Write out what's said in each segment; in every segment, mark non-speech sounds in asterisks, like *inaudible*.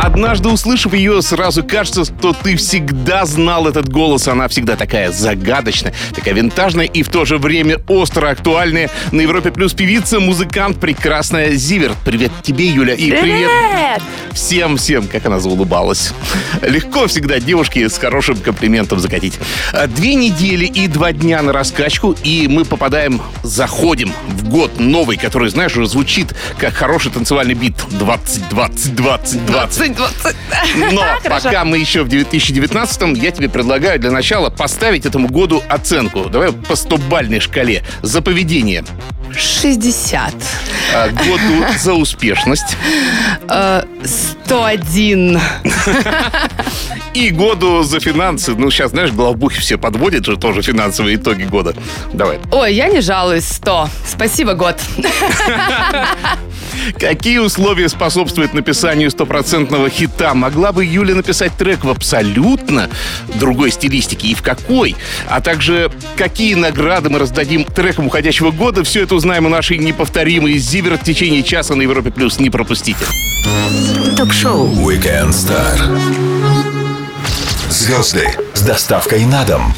Однажды услышав ее, сразу кажется, что ты всегда знал этот голос. Она всегда такая загадочная, такая винтажная и в то же время остро актуальная. На Европе Плюс певица, музыкант, прекрасная Зиверт. Привет тебе, Юля. И привет всем-всем, как она заулыбалась. Легко всегда девушке с хорошим комплиментом закатить. А, Две недели и два дня на раскачку, и мы попадаем, заходим в год новый, который, знаешь, уже звучит как хороший танцевальный бит. 20, 20, 20, 20. Но пока мы еще в 2019-м, я тебе предлагаю для начала поставить этому году оценку. Давай по 100-бальной шкале за поведение. 60. А, Году за успешность. Э, 101. И году за финансы. Ну, сейчас, знаешь, главбухи все подводят же тоже финансовые итоги года. Давай. Ой, я не жалуюсь, 100. Спасибо, год. *laughs* Какие условия способствуют написанию стопроцентного хита? Могла бы Юля написать трек в абсолютно другой стилистике и в какой? А также какие награды мы раздадим трекам уходящего года? Все это узнаем у нашей неповторимой Зивер в течение часа на Европе+. плюс. Не пропустите. Ток-шоу Weekend Star. Звезды с доставкой на дом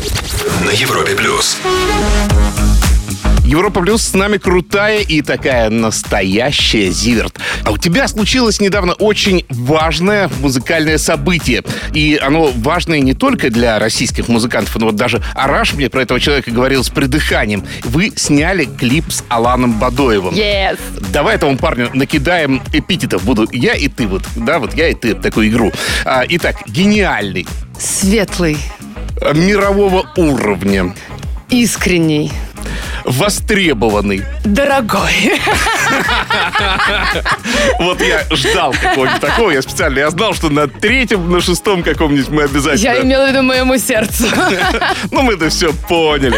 на Европе плюс. Европа Плюс с нами крутая и такая настоящая Зиверт. А у тебя случилось недавно очень важное музыкальное событие. И оно важное не только для российских музыкантов, но вот даже Араш мне про этого человека говорил с придыханием. Вы сняли клип с Аланом Бадоевым. Yes. Давай этому парню накидаем эпитетов. Буду я и ты вот. Да, вот я и ты. Такую игру. А, итак, гениальный, Светлый. мирового уровня, Искренний. Востребованный. Дорогой. Вот я ждал какого-нибудь такого. Я специально, я знал, что на третьем, на шестом каком-нибудь мы обязательно... Я имела в виду моему сердцу. *laughs* Ну, мы-то все поняли.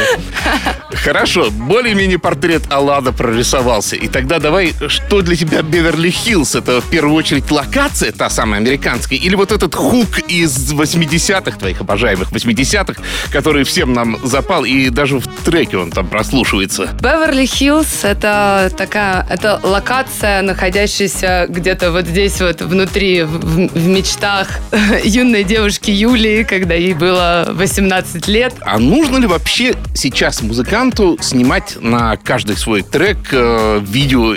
Хорошо, более-менее портрет Алана прорисовался. И тогда давай, что для тебя Беверли-Хиллз? Это в первую очередь локация, та самая американская, или вот этот хук из 80-х, твоих обожаемых 80-х, который всем нам запал, и даже в треке он там прослушивается. Беверли-Хиллз — это такая, это локация, находящаяся где-то вот здесь вот внутри, в, в мечтах *laughs* юной девушки Юлии, когда ей было 18 лет. А нужно ли вообще сейчас музыканту снимать на каждый свой трек э, видео,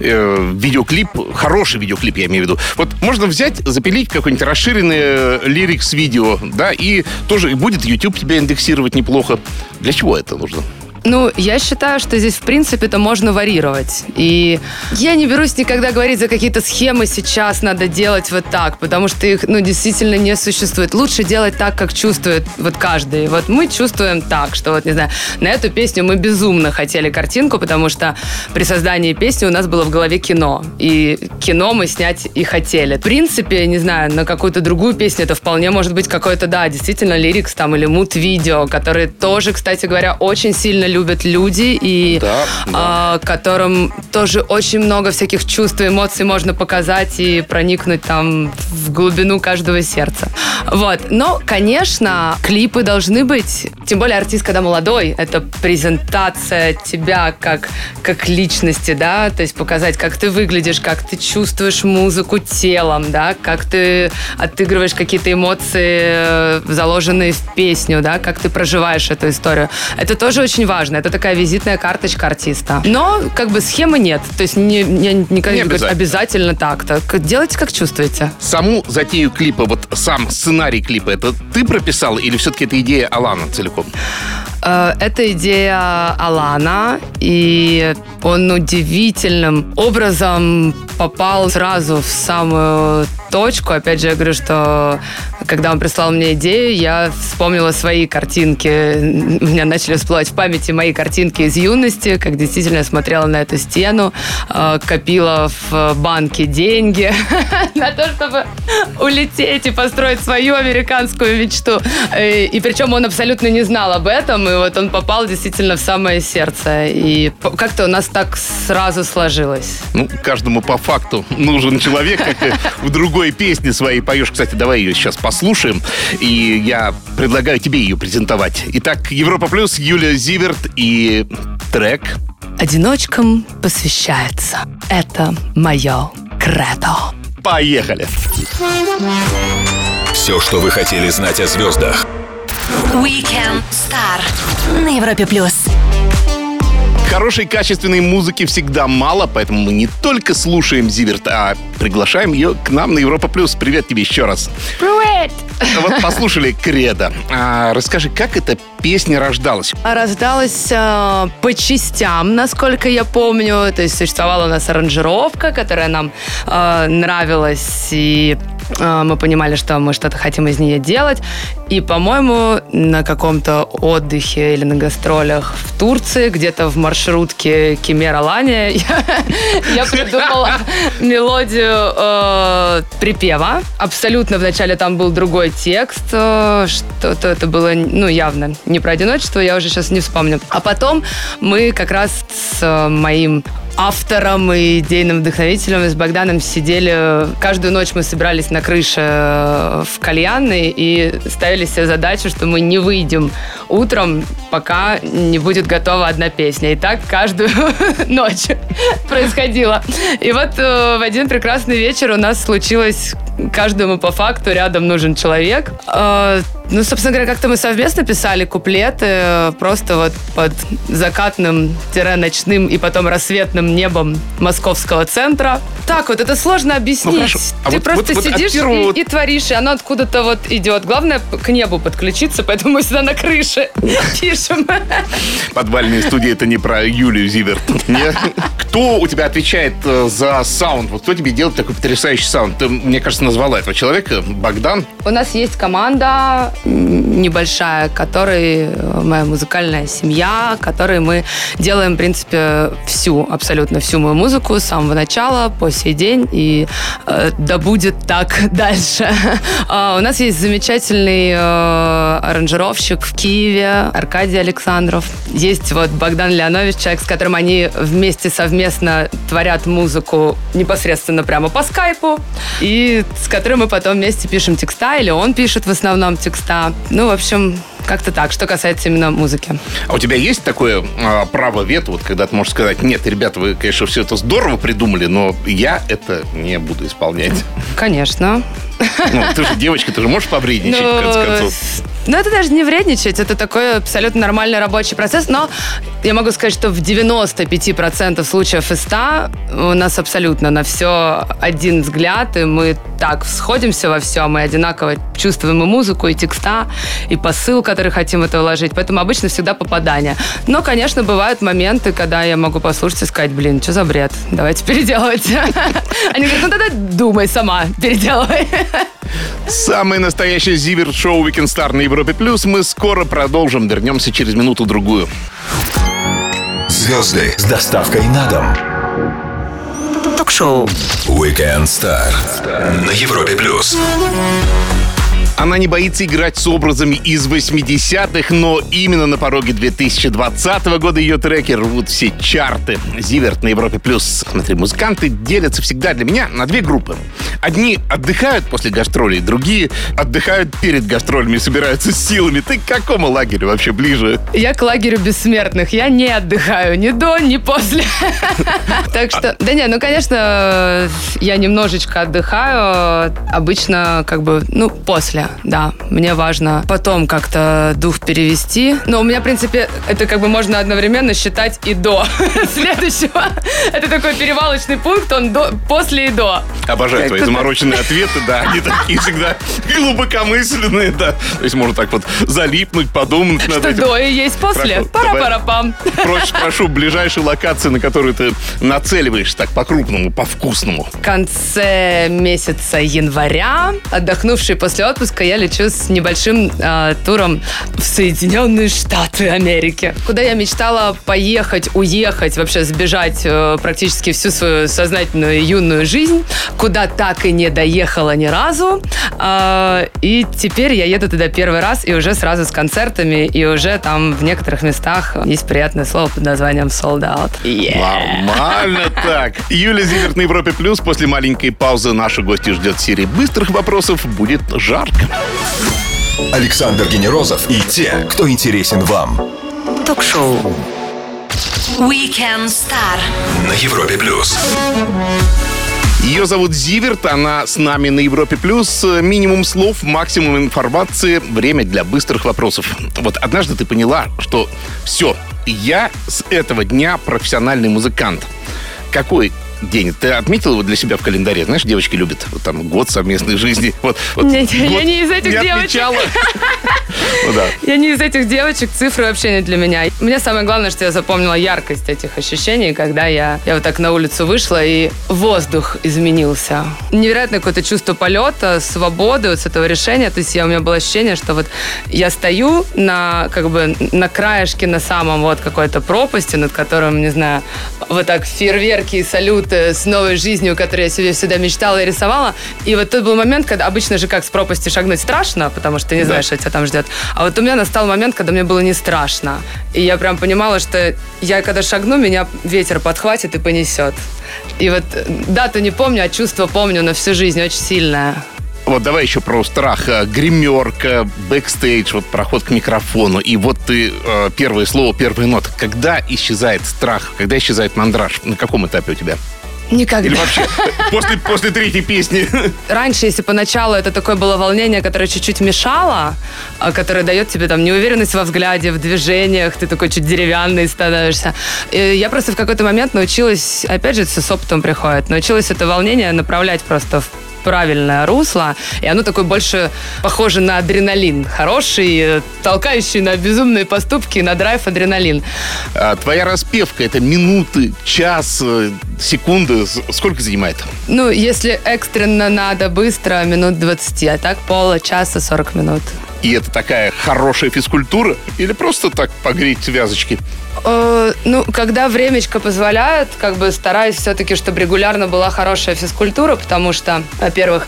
э, видеоклип, хороший видеоклип, я имею в виду. Вот можно взять, запилить какой-нибудь расширенный э, лирикс видео, да, и тоже и будет YouTube тебя индексировать неплохо. Для чего это нужно? Ну, я считаю, что здесь, в принципе, это можно варьировать. И я не берусь никогда говорить за какие-то схемы сейчас надо делать вот так, потому что их, ну, действительно не существует. Лучше делать так, как чувствует вот каждый. Вот мы чувствуем так, что вот, не знаю, на эту песню мы безумно хотели картинку, потому что при создании песни у нас было в голове кино. И кино мы снять и хотели. В принципе, не знаю, на какую-то другую песню это вполне может быть какой-то, да, действительно, лирикс там или мут-видео, которые тоже, кстати говоря, очень сильно любят люди и Да, а, которым тоже очень много всяких чувств и эмоций можно показать и проникнуть там в глубину каждого сердца. Вот. Но, конечно, клипы должны быть, тем более артист, когда молодой, это презентация тебя как, как личности, да, то есть показать, как ты выглядишь, как ты чувствуешь музыку телом, да, как ты отыгрываешь какие-то эмоции, э, заложенные в песню, да, как ты проживаешь эту историю. Это тоже очень важно. Это такая визитная карточка артиста. Но как бы схемы нет. То есть не, не, никогда Не не обязательно. обязательно так. так. Делайте, как чувствуете. Саму затею клипа, вот сам сценарий клипа, это ты прописал или все-таки это идея Алана целиком? Э, Это идея Алана, и он удивительным образом попал сразу в самую точку. Опять же, я говорю, что когда он прислал мне идею, я вспомнила свои картинки. У меня начали всплывать в памяти мои картинки из юности, как действительно я смотрела на эту стену, э, копила в банке деньги *laughs* на то, чтобы улететь и построить свою американскую мечту. Э, И причем он абсолютно не знал об этом, и и вот он попал действительно в самое сердце. И как-то у нас так сразу сложилось. Ну, каждому по факту нужен человек, как ты в другой песне своей поешь. Кстати, давай ее сейчас послушаем. И я предлагаю тебе ее презентовать. Итак, Европа Плюс, Юлия Зиверт и трек Одиночкам посвящается. Это мое кредо. «Поехали». Все, что вы хотели знать о звездах. Weekend Star на Европе плюс. Хорошей качественной музыки всегда мало, поэтому мы не только слушаем Зиверт, а приглашаем ее к нам на Европа Плюс. Привет тебе еще раз. Привет! Вот послушали Кредо. А, расскажи, как эта песня рождалась? Рождалась э, по частям, насколько я помню. То есть существовала у нас аранжировка, которая нам э, нравилась, и мы понимали, что мы что-то хотим из нее делать. И, по-моему, на каком-то отдыхе или на гастролях в Турции, где-то в маршрутке Кемера Лани, *laughs* я, я придумала мелодию э, припева. Абсолютно вначале там был другой текст, э, что-то это было, ну, явно не про одиночество, я уже сейчас не вспомню. А потом мы как раз с э, моим автором и идейным вдохновителем с Богданом сидели. Каждую ночь мы собирались на крыше э, в кальянной и ставили себе задачу, что мы не выйдем утром, пока не будет готова одна песня. И так каждую *laughs* ночь происходило. И вот э, в один прекрасный вечер у нас случилось каждому по факту рядом нужен человек. Э, ну, собственно говоря, как-то мы совместно писали куплеты, просто вот под закатным-ночным и потом рассветным небом московского центра. Так вот, это сложно объяснить. Ну, хорошо. А Ты вот- просто вот- вот от сидишь вот- и, и творишь, и оно откуда-то вот идет. Главное к небу подключиться, поэтому мы сюда на крыше *laughs* пишем. Подвальные студии это не про Юлию Зиверт. Кто у тебя отвечает э, за саунд? Вот кто тебе делает такой потрясающий саунд? Ты, мне кажется, назвала этого человека Богдан. У нас есть команда небольшая, которой э, моя музыкальная семья, которой мы делаем, в принципе, всю, абсолютно всю мою музыку с самого начала по сей день, и э, да будет так *laughs* дальше. А, У нас есть замечательный э, аранжировщик в Киеве, Аркадий Александров. Есть вот Богдан Леонович, человек, с которым они вместе совместно творят музыку непосредственно прямо по скайпу, и с которым мы потом вместе пишем текста, или он пишет в основном текста. Ну, в общем, как-то так, что касается именно музыки. А у тебя есть такое а, право вето, вот когда ты можешь сказать, нет, ребята, вы, конечно, все это здорово придумали, но я это не буду исполнять. Конечно. Ну, ты же девочка, ты же можешь повредничать, в конце концов. Ну, это даже не вредничать, это такой абсолютно нормальный рабочий процесс, но я могу сказать, что в 95% случаев из 100 у нас абсолютно на все один взгляд, и мы так сходимся во всем, мы одинаково чувствуем и музыку, и текста, и посыл, который хотим в это вложить, поэтому обычно всегда попадание. Но, конечно, бывают моменты, когда я могу послушать и сказать, блин, что за бред, давайте *laughs* переделывать. Они говорят, ну тогда думай сама, переделывай. Самое настоящее Зиверт-шоу Weekend Star на Европе Плюс мы скоро продолжим. Вернемся через минуту-другую. Звезды с доставкой на дом. Ток-шоу. Weekend Star на Европе Плюс. Она не боится играть с образами из 80-х, но именно на пороге 2020 года ее треки рвут все чарты. Зиверт на Европе Плюс. Смотри, музыканты делятся всегда для меня на две группы. Одни отдыхают после гастролей, другие отдыхают перед гастролями и собираются с силами. Ты к какому лагерю вообще ближе? Я к лагерю бессмертных. Я не отдыхаю ни до, ни после. *laughs* Так что, да не, ну, конечно, я немножечко отдыхаю. Обычно, как бы, ну, после, да. Мне важно потом как-то дух перевести. Но у меня, в принципе, это как бы можно одновременно считать и до *laughs* следующего. Это такой перевалочный пункт, он до, после и до. Обожаю твои замороченные ответы, да, они такие всегда глубокомысленные, да. То есть можно так вот залипнуть, подумать над Что этим. до и есть после. Пара-пара-пам. Проще прошу, ближайшие локации, на которые ты нацеливаешься так по-крупному, по-вкусному. В конце месяца января, отдохнувший после отпуска, Новосибирска я лечу с небольшим э, туром в Соединенные Штаты Америки, куда я мечтала поехать, уехать, вообще сбежать э, практически всю свою сознательную юную жизнь, куда так и не доехала ни разу. Э, и теперь я еду туда первый раз и уже сразу с концертами, и уже там в некоторых местах есть приятное слово под названием sold out. Yeah. Нормально *laughs* так. Юлия Зиверт на Европе Плюс. После маленькой паузы наши гости ждет серии быстрых вопросов. Будет жарко. Александр Генерозов и те, кто интересен вам. Ток-шоу. Weekend Star. На Европе Плюс. Ее зовут Зиверт, она с нами на Европе Плюс. Минимум слов, максимум информации, время для быстрых вопросов. Вот однажды ты поняла, что все, я с этого дня профессиональный музыкант. Какой день. Ты отметил его для себя в календаре? Знаешь, девочки любят вот там год совместной жизни. Вот, вот Нет, я год не из этих не девочек. *laughs* Ну. Я не из этих девочек, цифры вообще не для меня. Мне самое главное, что я запомнила яркость этих ощущений, когда я, я вот так на улицу вышла, и воздух изменился. Невероятное какое-то чувство полета, свободы вот с этого решения. То есть я, у меня было ощущение, что вот я стою на, как бы, на краешке, на самом вот какой-то пропасти, над которым, не знаю, вот так фейерверки и салюты с новой жизнью, которую я себе всегда мечтала и рисовала. И вот тот был момент, когда обычно же как с пропасти шагнуть страшно, потому что ты не Да. знаешь, что тебя там ждет. А вот у меня настал момент, когда мне было не страшно. И я прям понимала, что я когда шагну, меня ветер подхватит и понесет. И вот э, дату не помню, а чувство помню на всю жизнь, очень сильное. Вот давай еще про страх. Э, Гримерка, бэкстейдж, вот проход к микрофону. И вот ты э, первое слово, первая нота. Когда исчезает страх? Когда исчезает мандраж? На каком этапе у тебя? Никогда. Или вообще после, после третьей песни? Раньше, если поначалу это такое было волнение, которое чуть-чуть мешало, а, которое дает тебе там неуверенность во взгляде, в движениях, ты такой чуть деревянный становишься. И я просто в какой-то момент научилась, опять же, это с опытом приходит, научилась это волнение направлять просто в правильное русло, и оно такое больше похоже на адреналин. Хороший, э, толкающий на безумные поступки, на драйв адреналин. А твоя распевка это минуты, час, э, секунды. Сколько занимает? Ну, если экстренно надо быстро, минут 20, а так пола часа 40 минут. И это такая хорошая физкультура? Или просто так погреть связочки? Э, ну, когда времечко позволяет, как бы стараюсь все-таки, чтобы регулярно была хорошая физкультура, потому что, во-первых,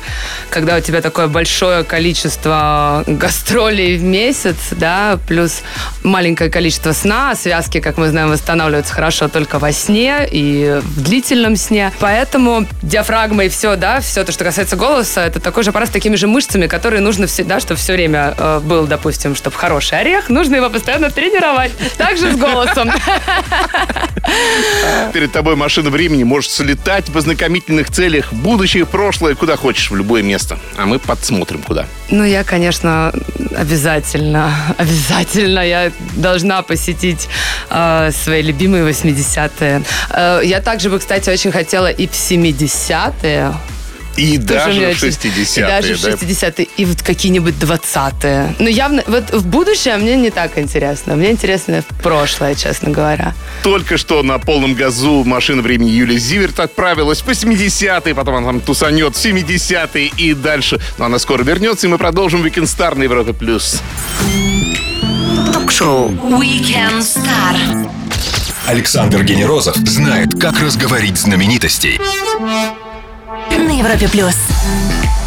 когда у тебя такое большое количество гастролей в месяц, да, плюс маленькое количество сна, связки, как мы знаем, восстанавливаются хорошо только во сне и в длительном сне. Поэтому диафрагма и все, да, все то, что касается голоса, это такой же аппарат с такими же мышцами, которые нужно всегда, чтобы все время э, был, допустим, чтобы хороший орех, нужно его постоянно тренировать. Также с голосом. *laughs* Перед тобой машина времени может слетать в ознакомительных целях будущее, прошлое, куда хочешь, в любое место. А мы подсмотрим, куда. Ну, я, конечно, обязательно, *laughs* обязательно я должна посетить э, свои любимые 80-е. Э, я также бы, кстати, очень хотела и в 70-е. И Тоже даже в очень- 60-е. И даже в да? 60-е, и вот какие-нибудь 20-е. Ну, явно, вот в будущее мне не так интересно. Мне интересно прошлое, честно говоря. Только что на полном газу машина времени Юлия Зиверт отправилась в 80-е, потом она там тусанет в 70-е и дальше. Но она скоро вернется, и мы продолжим Weekend Star на Европе+. плюс. Ток-шоу. Weekend Star. Александр Генерозов знает, как разговорить знаменитостей. На Европе Плюс.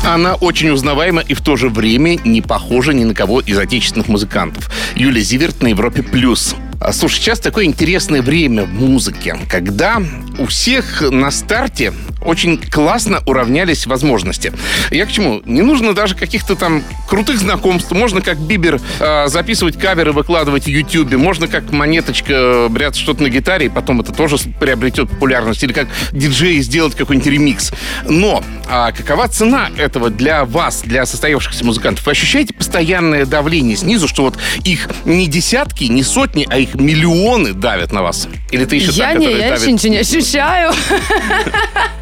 Она очень узнаваема и в то же время не похожа ни на кого из отечественных музыкантов. Юлия Зиверт на Европе+. плюс. А, Слушай, сейчас такое интересное время в музыке, когда у всех на старте очень классно уравнялись возможности. Я к чему? Не нужно даже каких-то там крутых знакомств. Можно как Бибер э, записывать каверы, выкладывать в Ютьюбе. Можно как Монеточка э, бряться что-то на гитаре, и потом это тоже приобретет популярность. Или как диджей сделать какой-нибудь ремикс. Но а какова цена этого для вас, для состоявшихся музыкантов? Вы ощущаете постоянное давление снизу, что вот их не десятки, не сотни, а их миллионы давят на вас? Или ты еще я та, не, я еще ничего не ощущаю. *laughs*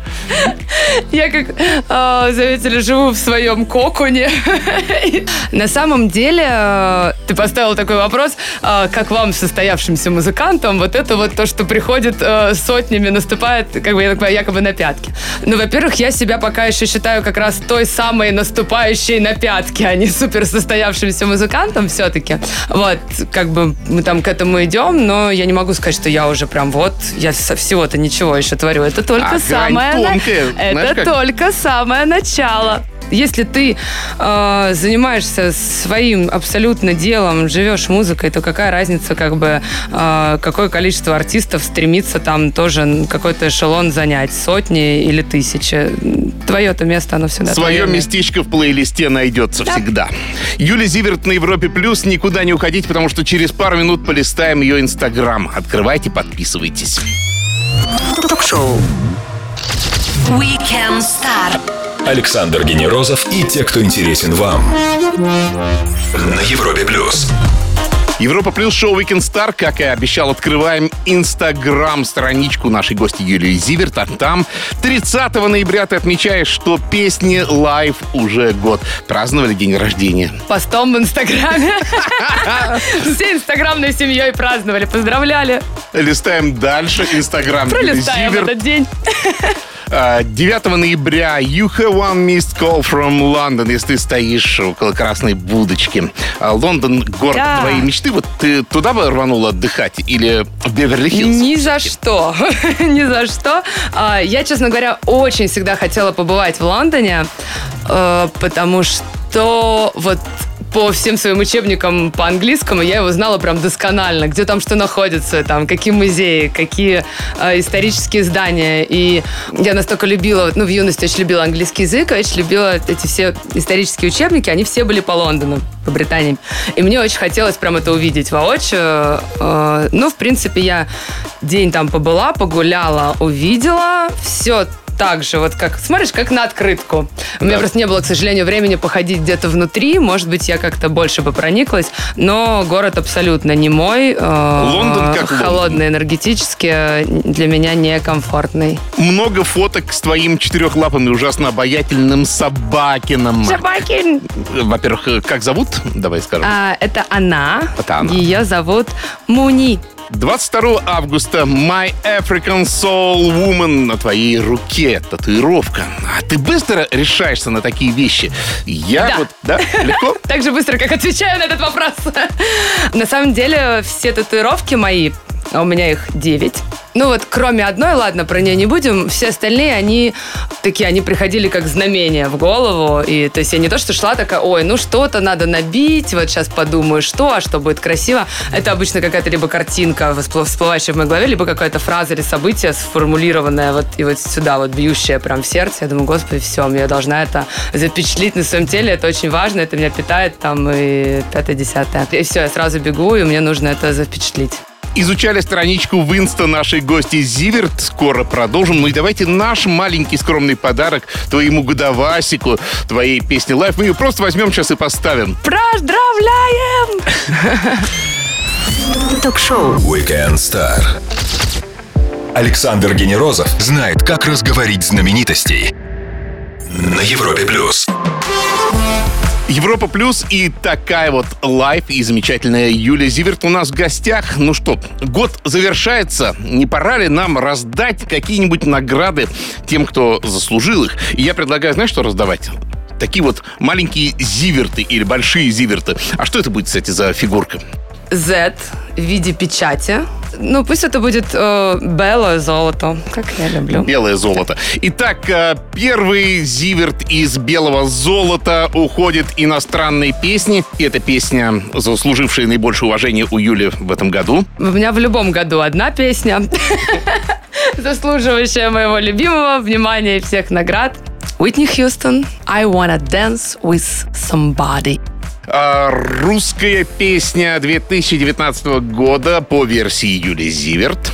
Я, как э, заметили, живу в своем коконе. На самом деле, э, ты поставил такой вопрос, э, как вам, состоявшимся музыкантам, вот это вот то, что приходит сотнями, наступает, как бы, я так понимаю, якобы на пятки. Ну, во-первых, я себя пока еще считаю как раз той самой наступающей на пятки, а не супер состоявшимся музыкантом все-таки. Вот, как бы мы там к этому идем, но я не могу сказать, что я уже прям вот, я со всего-то ничего еще творю. Это только А, самое... *laughs* тонкая, знаешь Это как? только самое начало. Если ты э, занимаешься своим абсолютно делом, живешь музыкой, то какая разница, как бы, э, какое количество артистов стремится там тоже какой-то эшелон занять, сотни или тысячи. Твое-то место, оно всегда Свое твое. местечко в плейлисте найдется всегда. Юлия Зиверт на Европе Плюс. Никуда не уходите, потому что через пару минут полистаем ее инстаграм. Открывайте, подписывайтесь. Ток-шоу. Weekend Star. Александр Генерозов и те, кто интересен вам. На Европе плюс. Европа Плюс шоу Weekend Star, как и обещал, открываем инстаграм страничку нашей гости Юлии Зиверт. А там 30 ноября ты отмечаешь, что песни Life уже год. Праздновали день рождения. Постом в Инстаграме. *laughs* Все инстаграмной семьей праздновали, поздравляли. Листаем дальше. Инстаграм Юлии Пролистаем этот день. А, 9 ноября You have one missed call from London, если ты стоишь около красной будочки. А, Лондон — город Да. твоей мечты. Вот ты туда бы рванула отдыхать или в Беверли-Хиллз? Ни за что. *laughs* Ни за что. А, Я, честно говоря, очень всегда хотела побывать в Лондоне, э, потому что вот по всем своим учебникам по английскому я его знала прям досконально, где там что находится, там какие музеи, какие э, исторические здания. И я настолько любила, ну, в юности очень любила английский язык, очень любила эти все исторические учебники, они все были по Лондону, по Британии. И мне очень хотелось прям это увидеть воочию. Э, Ну, в принципе, я день там побыла, погуляла, увидела. Все так же, вот как, смотришь, как на открытку. У меня Да. просто не было, к сожалению, времени походить где-то внутри. Может быть, я как-то больше бы прониклась. Но город абсолютно не мой. э, Лондон как Лондон. Холодный, энергетически, для меня некомфортный. Много фоток с твоим четырехлапым и ужасно обаятельным собакином. Собакин! Во-первых, э, как зовут? Давай скажем. А, это она. Это она. Ее зовут Муни. 22 августа My African Soul Woman на твоей руке. Татуировка. А ты быстро решаешься на такие вещи? Я Да. вот, да? Легко? *laughs* Так же быстро, как отвечаю на этот вопрос. *laughs* На самом деле, все татуировки мои, а у меня их 9. Ну вот, кроме одной, ладно, про нее не будем, все остальные, они такие, они приходили как знамения в голову. И то есть я не то, что шла такая, ой, ну что-то надо набить, вот сейчас подумаю, что, а что будет красиво. Это обычно какая-то либо картинка, всплывающая в моей голове, либо какая-то фраза или событие сформулированное вот и вот сюда, вот бьющее прям в сердце. Я думаю, господи, все, я должна это запечатлить на своем теле, это очень важно, это меня питает там и пятое-десятое. И все, я сразу бегу, и мне нужно это запечатлить. Изучали страничку в инста нашей гости Зиверт. Скоро продолжим. Ну и давайте наш маленький скромный подарок твоему годовасику, твоей песне лайф. Мы ее просто возьмем сейчас и поставим. Поздравляем! Ток-шоу. Weekend Star. Александр Генерозов знает, как разговорить знаменитостей. На Европе плюс. Европа Плюс и такая вот лайф и замечательная Юлия Зиверт у нас в гостях. Ну что, год завершается. Не пора ли нам раздать какие-нибудь награды тем, кто заслужил их? И я предлагаю, знаешь, что раздавать? Такие вот маленькие зиверты или большие зиверты. А что это будет, кстати, за фигурка? Z в виде печати. Ну, пусть это будет э, белое золото, как я люблю. Белое золото. Итак, э, первый зиверт из белого золота уходит иностранной песни. И эта песня, заслужившая наибольшее уважение у Юли в этом году. У меня в любом году одна песня, *laughs* заслуживающая моего любимого внимания и всех наград. Уитни Хьюстон, I wanna dance with somebody. А, русская песня 2019 года по версии Юли Зиверт.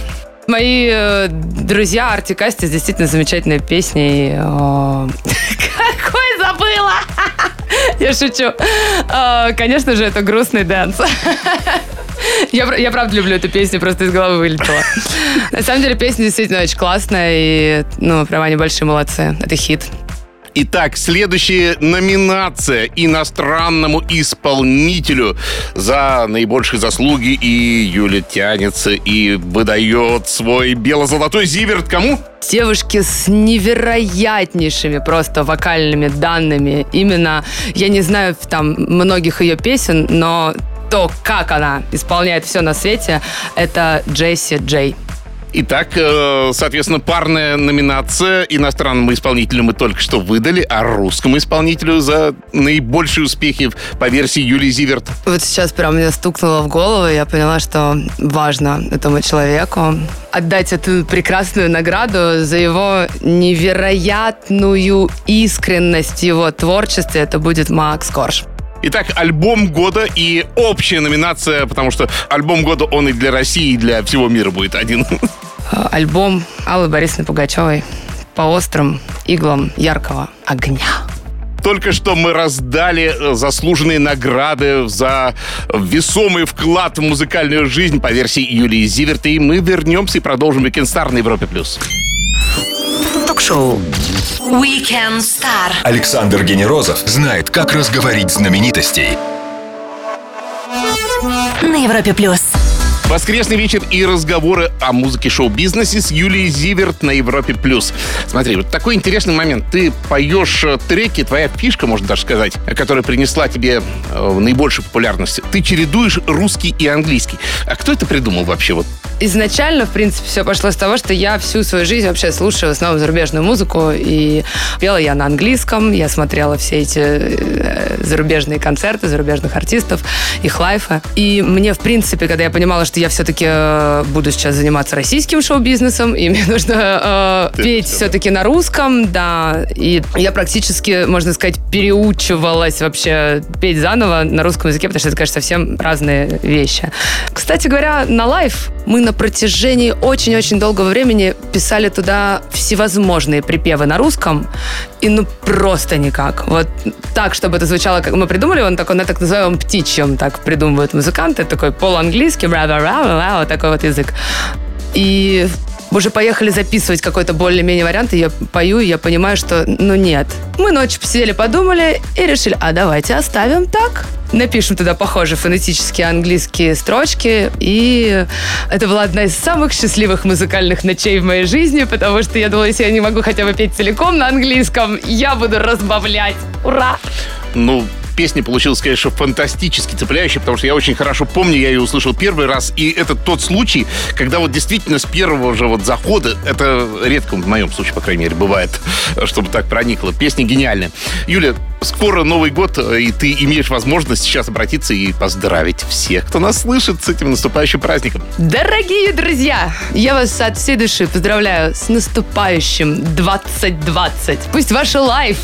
Мои э, друзья Artik & Asti с действительно замечательной песней. э, *laughs* Какой забыла! *laughs* Я шучу. Э, Конечно же, это грустный дэнс. *laughs* Я, я правда люблю эту песню, просто из головы вылетела. На самом деле песня действительно очень классная, и, ну, прям они большие молодцы. Это хит. Итак, следующая номинация иностранному исполнителю за наибольшие заслуги. И Юля тянется и выдает свой бело-золотой зиверт кому? девушки с невероятнейшими просто вокальными данными. Именно, я не знаю там многих ее песен, но то, как она исполняет все на свете, это Джесси Джей. Итак, э, соответственно, парная номинация иностранному исполнителю мы только что выдали, а русскому исполнителю за наибольшие успехи по версии Юлии Зиверт. Вот сейчас прям мне стукнуло в голову, и я поняла, что важно этому человеку отдать эту прекрасную награду за его невероятную искренность его творчестве. Это будет Макс Корж. Итак, альбом года и общая номинация, потому что альбом года он и для России, и для всего мира будет один. Альбом Аллы Борисовны Пугачевой по острым иглам яркого огня. Только что мы раздали э, заслуженные награды за весомый вклад в музыкальную жизнь по версии Юлии Зиверт. И мы вернемся и продолжим Star на Европе+. плюс. Ток-шоу Weekend Star. Александр Генерозов знает, как разговорить знаменитостей. На Европе+. плюс. Воскресный вечер и разговоры о музыке шоу-бизнесе с Юлией Зиверт на Европе+. плюс. Смотри, вот такой интересный момент. Ты поешь э, треки, твоя фишка, можно даже сказать, которая принесла тебе э, наибольшую популярность. Ты чередуешь русский и английский. А кто это придумал вообще? Вот изначально, в принципе, все пошло с того, что я всю свою жизнь вообще слушаю в основном зарубежную музыку, и пела я на английском, я смотрела все эти э, зарубежные концерты зарубежных артистов, их лайфа. И мне, в принципе, когда я понимала, что я все-таки э, буду сейчас заниматься российским шоу-бизнесом, и мне *laughs* нужно э, петь все-таки на русском, да, и я практически, можно сказать, переучивалась вообще петь заново на русском языке, потому что это, конечно, совсем разные вещи. Кстати говоря, на лайф мы на протяжении очень-очень долгого времени писали туда всевозможные припевы на русском, и ну просто никак. Вот так, чтобы это звучало, как мы придумали, он такой на так называемом птичьем так придумывают музыканты, такой полуанглийский, вот такой вот язык. И уже поехали записывать какой-то более-менее вариант, и я пою, и я понимаю, что ну нет. Мы ночью посидели, подумали и решили, а давайте оставим так. Напишем туда похожие фонетические английские строчки. И это была одна из самых счастливых музыкальных ночей в моей жизни, потому что я думала, если я не могу хотя бы петь целиком на английском, я буду разбавлять. Ура! Ну, песня получилась, конечно, фантастически цепляющей, потому что я очень хорошо помню, я ее услышал первый раз, и это тот случай, когда вот действительно с первого же вот захода, это редко в моем случае, по крайней мере, бывает, *laughs* чтобы так проникло. Песня гениальная. Юля, скоро Новый год, и ты имеешь возможность сейчас обратиться и поздравить всех, кто нас слышит с этим наступающим праздником. Дорогие друзья, я вас от всей души поздравляю с наступающим 2020. Пусть ваш лайф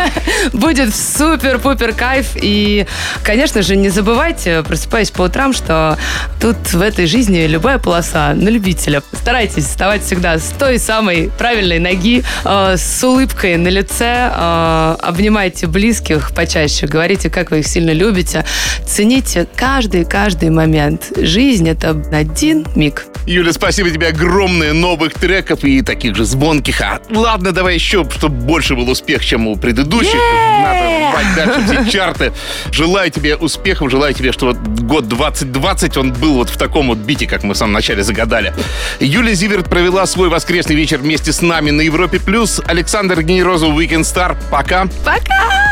*laughs* будет супер-пупер кайф. И, конечно же, не забывайте, просыпаясь по утрам, что тут в этой жизни любая полоса на любителя. Старайтесь вставать всегда с той самой правильной ноги, э, с улыбкой на лице, э, обнимайте близких близких почаще, говорите, как вы их сильно любите. Цените каждый-каждый момент. Жизнь — это один миг. Юля, спасибо тебе огромное. Новых треков и таких же звонких. А, ладно, давай еще, чтобы больше был успех, чем у предыдущих. Yeah! Надо рвать дальше все чарты. Желаю тебе успехов, желаю тебе, чтобы год 2020 он был вот в таком вот бите, как мы в самом начале загадали. Юлия Зиверт провела свой воскресный вечер вместе с нами на Европе+. плюс. Александр Генерозов, Weekend Star. Пока. Пока!